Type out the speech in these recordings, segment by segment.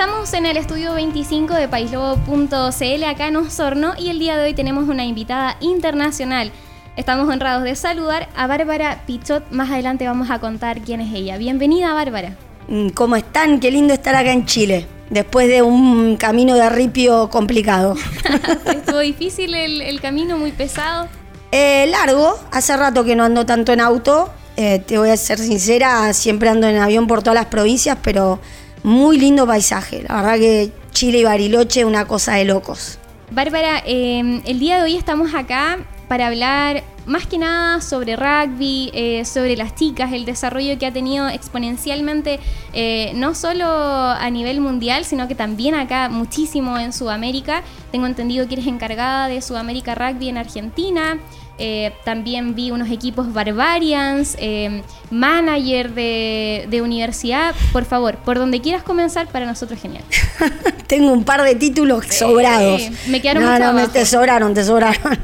Estamos en el estudio 25 de paislobo.cl acá en Osorno y el día de hoy tenemos una invitada internacional. Estamos honrados de saludar a Bárbara Pichot. Más adelante vamos a contar quién es ella. Bienvenida, Bárbara. Mm, ¿Cómo están? Qué lindo estar acá en Chile, después de un camino de ripio complicado. ¿Estuvo difícil el, camino, muy pesado? Eh, largo, hace rato que no ando tanto en auto. Eh, te voy a ser sincera, siempre ando en avión por todas las provincias, pero muy lindo paisaje. La verdad que Chile y Bariloche, una cosa de locos. Bárbara, em, el día de hoy estamos acá para hablar más que nada sobre rugby, eh, sobre las chicas, el desarrollo que ha tenido exponencialmente, eh, no solo a nivel mundial, sino que también acá muchísimo en Sudamérica. Tengo entendido que eres encargada de Sudamérica Rugby en Argentina. Eh, también vi unos equipos Barbarians, eh, manager de, universidad. Por favor, por donde quieras comenzar, para nosotros genial. Tengo un par de títulos sobrados. me quedaron No, no, te sobraron, te sobraron.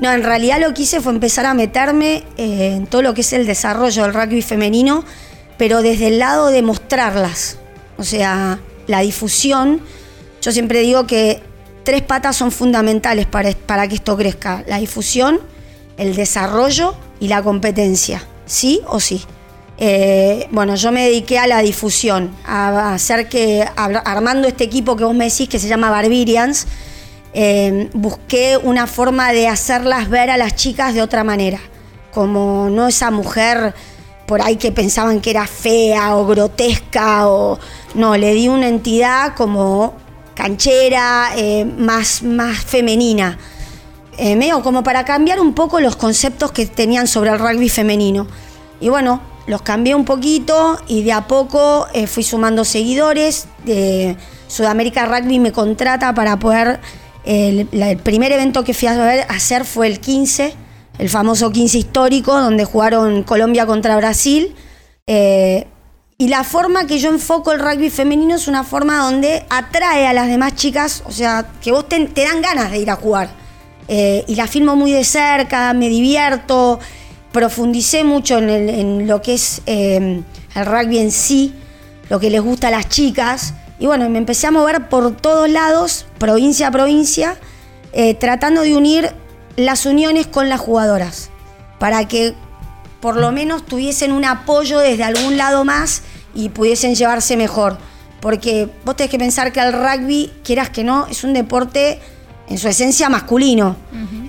No, en realidad lo que hice fue empezar a meterme eh, en todo lo que es el desarrollo del rugby femenino, pero desde el lado de mostrarlas. O sea, la difusión. Yo siempre digo que tres patas son fundamentales para, para que esto crezca. La difusión, el desarrollo y la competencia, sí o sí. Eh, bueno, yo me dediqué a la difusión, a hacer que, armando este equipo que vos me decís que se llama Barbarians, eh, busqué una forma de hacerlas ver a las chicas de otra manera, como no esa mujer por ahí que pensaban que era fea o grotesca, o no, le di una entidad como canchera, eh, más, más femenina eh, medio como para cambiar un poco los conceptos que tenían sobre el rugby femenino. Y bueno, los cambié un poquito y de a poco eh, fui sumando seguidores. De Sudamérica Rugby me contrata para poder. El, primer evento que fui a hacer fue el 15, el famoso 15 histórico, donde jugaron Colombia contra Brasil. Eh, y la forma que yo enfoco el rugby femenino es una forma donde atrae a las demás chicas, o sea, que vos te dan ganas de ir a jugar. Eh, y la filmo muy de cerca, me divierto, profundicé mucho en, lo que es eh, el rugby en sí, lo que les gusta a las chicas. Y bueno, me empecé a mover por todos lados, provincia a provincia, eh, tratando de unir las uniones con las jugadoras, para que por lo menos tuviesen un apoyo desde algún lado más y pudiesen llevarse mejor. Porque vos tenés que pensar que el rugby, quieras que no, es un deporte en su esencia masculino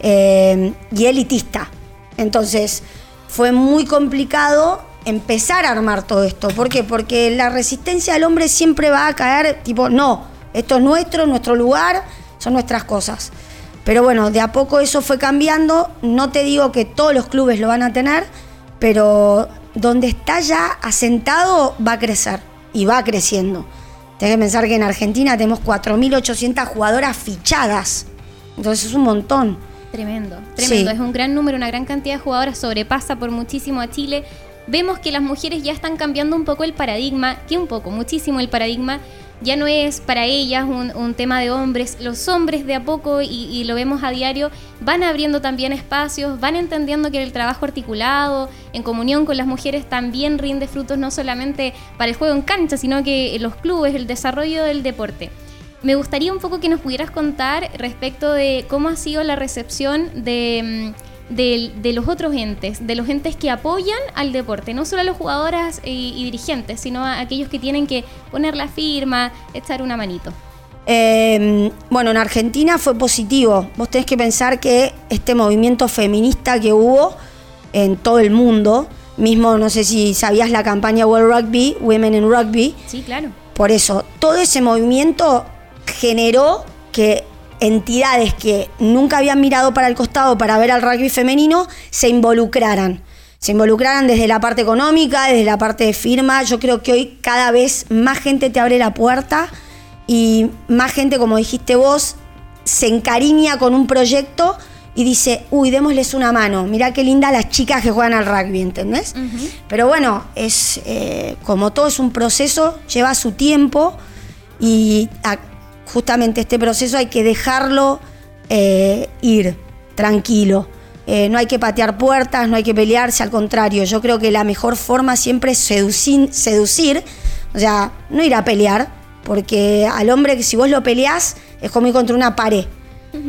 eh, y elitista. Entonces fue muy complicado empezar a armar todo esto. ¿Por qué? Porque la resistencia del hombre siempre va a caer tipo, no, esto es nuestro, nuestro lugar, son nuestras cosas. Pero bueno, de a poco eso fue cambiando. No te digo que todos los clubes lo van a tener, pero donde está ya asentado va a crecer y va creciendo. Tienes que pensar que en Argentina tenemos 4.800 jugadoras fichadas. Entonces es un montón. Tremendo, tremendo. Es un gran número, una gran cantidad de jugadoras, sobrepasa por muchísimo a Chile. Vemos que las mujeres ya están cambiando un poco el paradigma, que un poco, muchísimo el paradigma. Ya no es para ellas un, tema de hombres. Los hombres de a poco, y, lo vemos a diario, van abriendo también espacios, van entendiendo que el trabajo articulado, en comunión con las mujeres, también rinde frutos no solamente para el juego en cancha, sino que los clubes, el desarrollo del deporte. Me gustaría un poco que nos pudieras contar respecto de cómo ha sido la recepción de, mm, de, los otros entes, de los entes que apoyan al deporte, no solo a los jugadoras y, dirigentes, sino a aquellos que tienen que poner la firma, echar una manito. Em, bueno, en Argentina fue positivo. Vos tenés que pensar que este movimiento feminista que hubo en todo el mundo, mismo no sé si sabías la campaña World Rugby, Women in Rugby. Sí, claro. Por eso, todo ese movimiento generó que entidades que nunca habían mirado para el costado para ver al rugby femenino se involucraran. Se involucraran desde la parte económica, desde la parte de firma. Yo creo que hoy cada vez más gente te abre la puerta y más gente, como dijiste vos, se encariña con un proyecto y dice, uy, démosles una mano, mirá qué linda las chicas que juegan al rugby, ¿entendés? Pero bueno, es eh, como todo es un proceso, lleva su tiempo y justamente este proceso hay que dejarlo eh, ir tranquilo. Eh, no hay que patear puertas, no hay que pelearse, al contrario, yo creo que la mejor forma siempre es seducir, seducir o sea, no ir a pelear, Porque al hombre que si vos lo peleás es como ir contra una pared.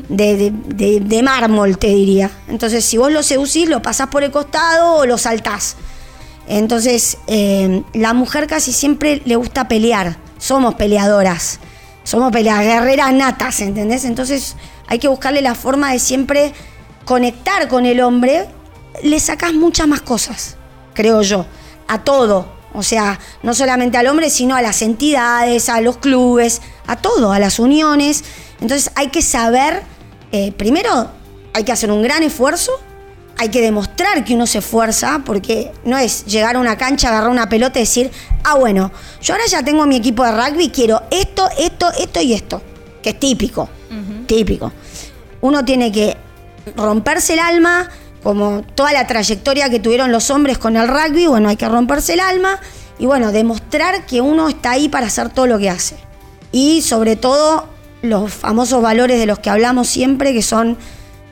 De, de, mármol, te diría. Entonces, si vos lo seducís, lo pasás por el costado o lo saltás. Entonces, eh, la mujer casi siempre le gusta pelear. Somos peleadoras. Somos peleadoras, guerreras natas, ¿entendés? Entonces, hay que buscarle la forma de siempre conectar con el hombre. Le sacás muchas más cosas, creo yo. A todo. O sea, no solamente al hombre, sino a las entidades, a los clubes, a todo, a las uniones. Entonces hay que saber, eh, primero hay que hacer un gran esfuerzo, hay que demostrar que uno se esfuerza, porque no es llegar a una cancha, agarrar una pelota y decir, ah, bueno, yo ahora ya tengo mi equipo de rugby, quiero esto, esto, esto y esto, que es típico, típico. Uno tiene que romperse el alma, como toda la trayectoria que tuvieron los hombres con el rugby, bueno, hay que romperse el alma y bueno, demostrar que uno está ahí para hacer todo lo que hace. Y sobre todo los famosos valores de los que hablamos siempre, que son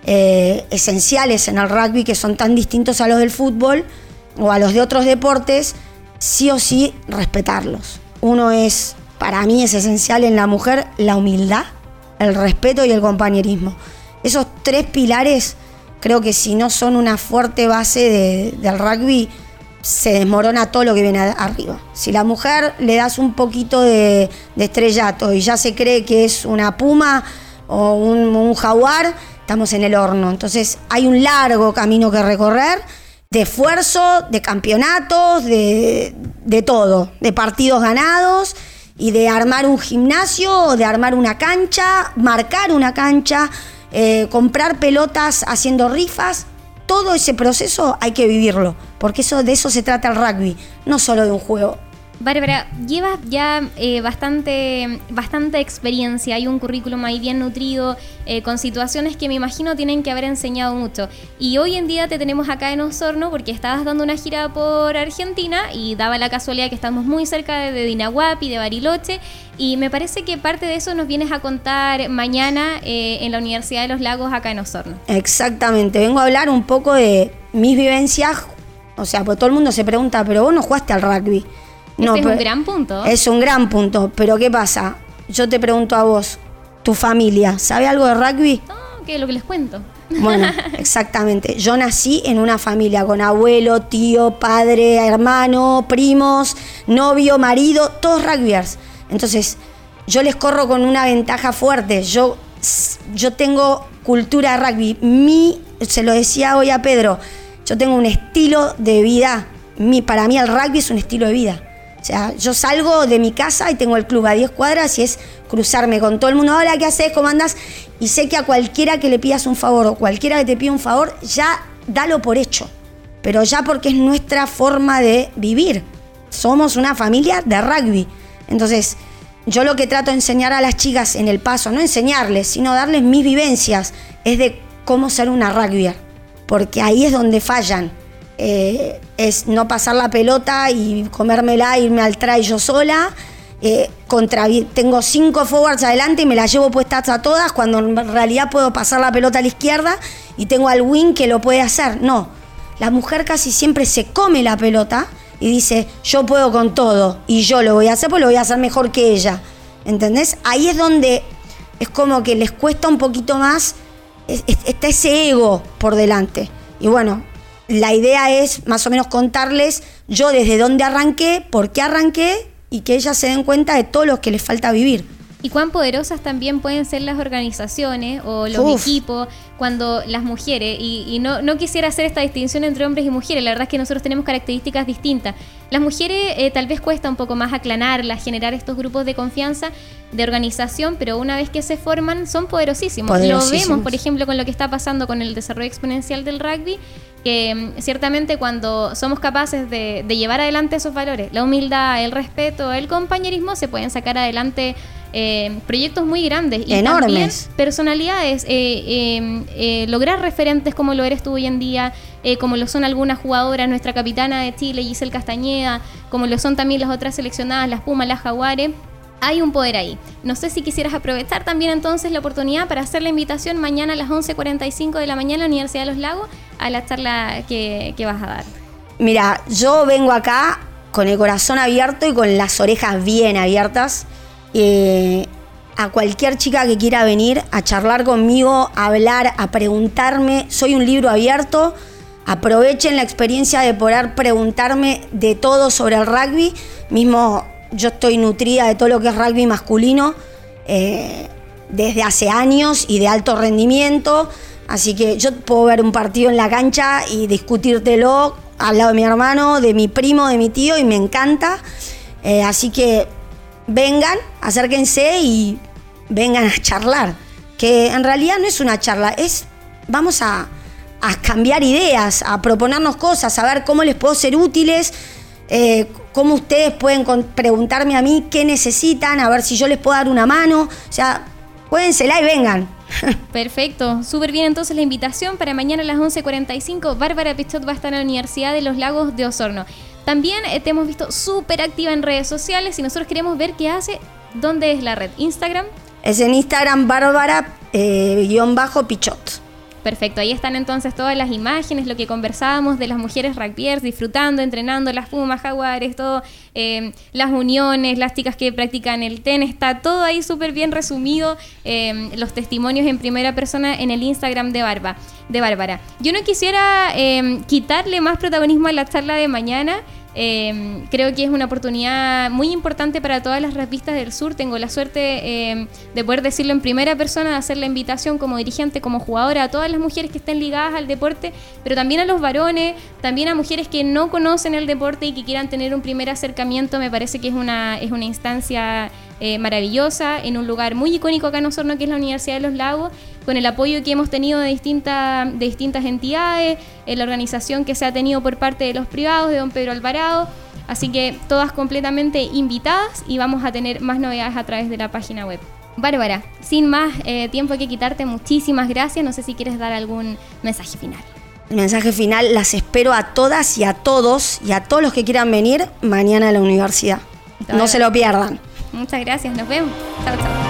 eh, esenciales en el rugby, que son tan distintos a los del fútbol o a los de otros deportes, sí o sí respetarlos. Uno es, para mí es esencial en la mujer, la humildad, el respeto y el compañerismo. Esos tres pilares creo que si no son una fuerte base del rugby, se desmorona todo lo que viene arriba. Si la mujer le das un poquito de, estrellato y ya se cree que es una puma o un, jaguar, estamos en el horno. Entonces hay un largo camino que recorrer de esfuerzo, de campeonatos, de, de todo, de partidos ganados y de armar un gimnasio, de armar una cancha, marcar una cancha eh, comprar pelotas haciendo rifas, todo ese proceso hay que vivirlo, porque eso, de eso se trata el rugby, no solo de un juego. Bárbara, llevas ya eh, bastante, bastante experiencia, hay un currículum ahí bien nutrido, eh, con situaciones que me imagino tienen que haber enseñado mucho. Y hoy en día te tenemos acá en Osorno porque estabas dando una gira por Argentina y daba la casualidad que estamos muy cerca de, de Dinahuapi, de Bariloche, y me parece que parte de eso nos vienes a contar mañana eh, en la Universidad de los Lagos acá en Osorno. Exactamente, vengo a hablar un poco de mis vivencias, o sea, pues todo el mundo se pregunta, pero vos no jugaste al rugby. No, es un gran punto. Es un gran punto, pero ¿qué pasa? Yo te pregunto a vos, tu familia, ¿sabe algo de rugby? No, que lo que les cuento. Bueno, exactamente. Yo nací en una familia con abuelo, tío, padre, hermano, primos, novio, marido, todos rugbyers. Entonces, yo les corro con una ventaja fuerte. Yo, yo tengo cultura de rugby. Mi, se lo decía hoy a Pedro, yo tengo un estilo de vida. Mi, para mí el rugby es un estilo de vida. O sea, yo salgo de mi casa y tengo el club a 10 cuadras y es cruzarme con todo el mundo. Hola, ¿qué haces? ¿Cómo andas? Y sé que a cualquiera que le pidas un favor o cualquiera que te pida un favor, ya dalo por hecho. Pero ya porque es nuestra forma de vivir. Somos una familia de rugby. Entonces, yo lo que trato de enseñar a las chicas en el paso, no enseñarles, sino darles mis vivencias, es de cómo ser una rugbyer. Porque ahí es donde fallan. Eh, es no pasar la pelota y comérmela, irme al try yo sola. Eh, contra, tengo cinco forwards adelante y me las llevo puestas a todas cuando en realidad puedo pasar la pelota a la izquierda y tengo al wing que lo puede hacer. No, la mujer casi siempre se come la pelota y dice, yo puedo con todo y yo lo voy a hacer, pues lo voy a hacer mejor que ella. ¿Entendés? Ahí es donde es como que les cuesta un poquito más, está ese ego por delante. Y bueno, la idea es más o menos contarles yo desde dónde arranqué, por qué arranqué y que ellas se den cuenta de todo lo que les falta vivir. Y cuán poderosas también pueden ser las organizaciones o los equipos cuando las mujeres, y, no, no, quisiera hacer esta distinción entre hombres y mujeres, la verdad es que nosotros tenemos características distintas. Las mujeres eh, tal vez cuesta un poco más aclanarlas, generar estos grupos de confianza, de organización, pero una vez que se forman son poderosísimos. Lo vemos, por ejemplo, con lo que está pasando con el desarrollo exponencial del rugby, que mm, ciertamente cuando somos capaces de, de llevar adelante esos valores, la humildad, el respeto, el compañerismo, se pueden sacar adelante eh, proyectos muy grandes y enormes. personalidades, eh, eh, lograr referentes como lo eres tú hoy en día, como lo son algunas jugadoras, nuestra capitana de Chile, Giselle Castañeda, como lo son también las otras seleccionadas, las Pumas, las Jaguares. Hay un poder ahí. No sé si quisieras aprovechar también entonces la oportunidad para hacer la invitación mañana a las 11.45 de la mañana en la Universidad de los Lagos a la charla que, que vas a dar. Mira, yo vengo acá con el corazón abierto y con las orejas bien abiertas eh, a cualquier chica que quiera venir a charlar conmigo, a hablar, a preguntarme. Soy un libro abierto. Aprovechen la experiencia de poder preguntarme de todo sobre el rugby. Mismo yo estoy nutrida de todo lo que es rugby masculino eh, desde hace años y de alto rendimiento. Así que yo puedo ver un partido en la cancha y discutírtelo al lado de mi hermano, de mi primo, de mi tío y me encanta. Eh, así que vengan, acérquense y vengan a charlar. Que en realidad no es una charla, es vamos a, cambiar ideas, a proponernos cosas, a ver cómo les puedo ser útiles, eh, cómo ustedes pueden preguntarme a mí qué necesitan, a ver si yo les puedo dar una mano. O sea, puédensela y vengan. Perfecto, súper bien entonces la invitación para mañana a las 11.45. Bárbara Pichot va a estar en la Universidad de los Lagos de Osorno. También eh, te hemos visto súper activa en redes sociales y nosotros queremos ver qué hace. ¿Dónde es la red? ¿Instagram? Es en Instagram Bárbara-Pichot. Eh, Perfecto, ahí están entonces todas las imágenes, lo que conversábamos de las mujeres rugbyers disfrutando, entrenando, las pumas, jaguares, todo, eh, las uniones, las chicas que practican el tenis, está todo ahí súper bien resumido, los testimonios en primera persona en el Instagram de Barba, de Bárbara. Yo no quisiera quitarle más protagonismo a la charla de mañana, Em, creo que es una oportunidad muy importante para todas las revistas del sur. Tengo la suerte em, de poder decirlo en primera persona, de hacer la invitación como dirigente, como jugadora, a todas las mujeres que estén ligadas al deporte, pero también a los varones, también a mujeres que no conocen el deporte y que quieran tener un primer acercamiento. Me parece que es una, es una instancia eh, maravillosa en un lugar muy icónico acá en Osorno, que es la Universidad de los Lagos, con el apoyo que hemos tenido de, distintas de distintas entidades, en la organización que se ha tenido por parte de los privados, de don Pedro Alvarado. Así que todas completamente invitadas y vamos a tener más novedades a través de la página web. Bárbara, sin más eh, tiempo que quitarte, muchísimas gracias. No sé si quieres dar algún mensaje final. El mensaje final, las espero a todas y a todos y a todos los que quieran venir mañana a la universidad. No se lo pierdan. Muchas gracias, nos vemos. Chao, chao.